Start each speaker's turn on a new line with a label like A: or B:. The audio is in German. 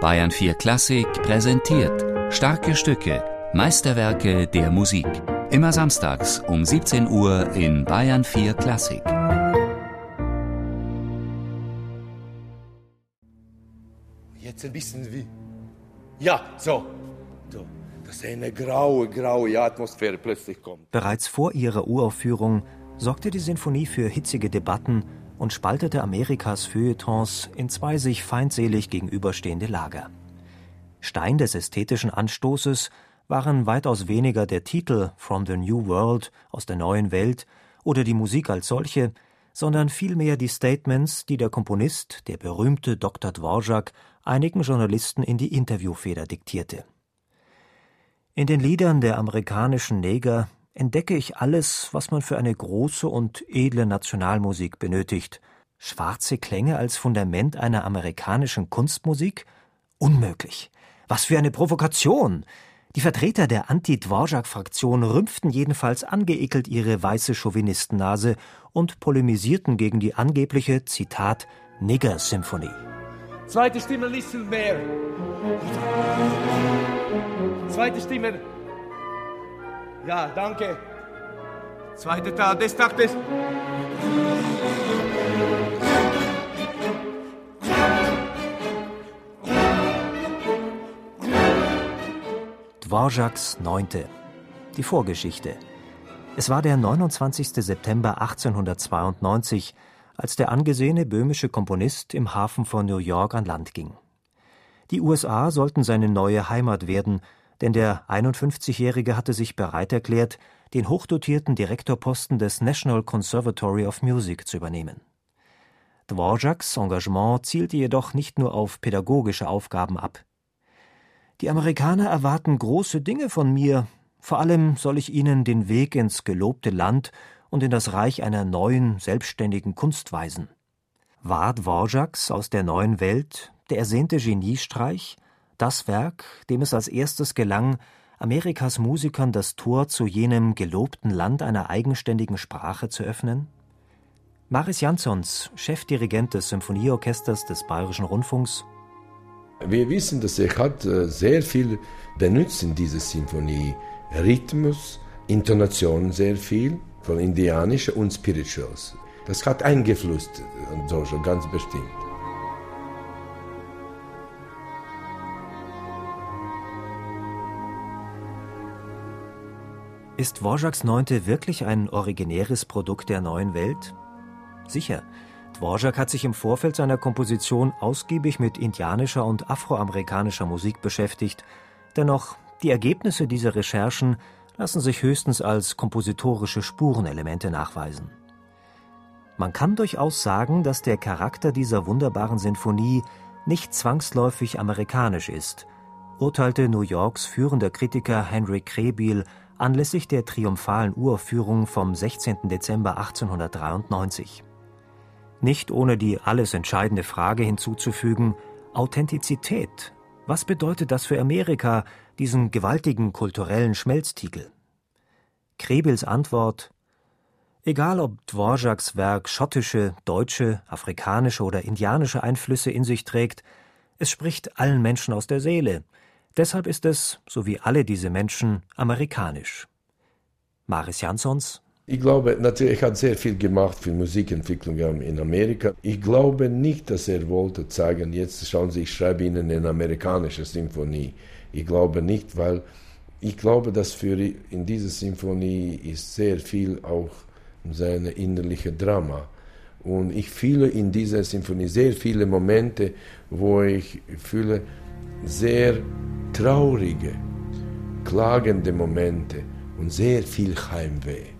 A: Bayern 4 Klassik präsentiert starke Stücke, Meisterwerke der Musik. Immer samstags um 17 Uhr in Bayern 4 Klassik.
B: Jetzt ein bisschen wie. Ja, so. so. Dass eine graue, graue Atmosphäre plötzlich kommt.
C: Bereits vor ihrer Uraufführung sorgte die Sinfonie für hitzige Debatten und spaltete Amerikas Feuilletons in zwei sich feindselig gegenüberstehende Lager. Stein des ästhetischen Anstoßes waren weitaus weniger der Titel From the New World aus der neuen Welt oder die Musik als solche, sondern vielmehr die Statements, die der Komponist, der berühmte Dr. Dvorak, einigen Journalisten in die Interviewfeder diktierte. In den Liedern der amerikanischen Neger entdecke ich alles, was man für eine große und edle Nationalmusik benötigt. Schwarze Klänge als Fundament einer amerikanischen Kunstmusik? Unmöglich. Was für eine Provokation! Die Vertreter der Anti-Dvorak-Fraktion rümpften jedenfalls angeekelt ihre weiße Chauvinistennase und polemisierten gegen die angebliche, Zitat, Nigger-Symphonie.
B: Zweite Stimme, listen mehr. Zweite Stimme. Ja, danke. Zweiter Teil des Taktes.
C: Dvořáks Neunte. Die Vorgeschichte. Es war der 29. September 1892, als der angesehene böhmische Komponist im Hafen von New York an Land ging. Die USA sollten seine neue Heimat werden, denn der 51-Jährige hatte sich bereit erklärt, den hochdotierten Direktorposten des National Conservatory of Music zu übernehmen. Dvořáks Engagement zielte jedoch nicht nur auf pädagogische Aufgaben ab. Die Amerikaner erwarten große Dinge von mir, vor allem soll ich ihnen den Weg ins gelobte Land und in das Reich einer neuen, selbstständigen Kunst weisen. War Dvořáks aus der neuen Welt der ersehnte Geniestreich, das Werk, dem es als erstes gelang, Amerikas Musikern das Tor zu jenem gelobten Land einer eigenständigen Sprache zu öffnen? Maris Jansons, Chefdirigent des Symphonieorchesters des Bayerischen Rundfunks,
D: wir wissen, dass er hat äh, sehr viel benutzt in dieser Symphonie. Rhythmus, Intonation sehr viel, von indianischer und spirituals. Das hat eingeflusst, so ganz bestimmt.
C: Ist Dvořáks Neunte wirklich ein originäres Produkt der neuen Welt? Sicher. Dvorak hat sich im Vorfeld seiner Komposition ausgiebig mit indianischer und afroamerikanischer Musik beschäftigt. Dennoch, die Ergebnisse dieser Recherchen lassen sich höchstens als kompositorische Spurenelemente nachweisen. Man kann durchaus sagen, dass der Charakter dieser wunderbaren Sinfonie nicht zwangsläufig amerikanisch ist, urteilte New Yorks führender Kritiker Henry Krehbiel anlässlich der triumphalen Uraufführung vom 16. Dezember 1893. Nicht ohne die alles entscheidende Frage hinzuzufügen, Authentizität. Was bedeutet das für Amerika, diesen gewaltigen kulturellen Schmelztiegel? Krebels Antwort Egal ob Dvořáks Werk schottische, deutsche, afrikanische oder indianische Einflüsse in sich trägt, es spricht allen Menschen aus der Seele, Deshalb ist es, so wie alle diese Menschen, amerikanisch. Maris Jansons
D: ich glaube, natürlich hat sehr viel gemacht für Musikentwicklung in Amerika. Ich glaube nicht, dass er wollte zeigen, jetzt schauen Sie, ich schreibe Ihnen eine amerikanische Symphonie. Ich glaube nicht, weil ich glaube, dass für in dieser Symphonie ist sehr viel auch seine innerliche Drama. Und ich fühle in dieser Symphonie sehr viele Momente, wo ich fühle sehr traurige, klagende Momente und sehr viel Heimweh.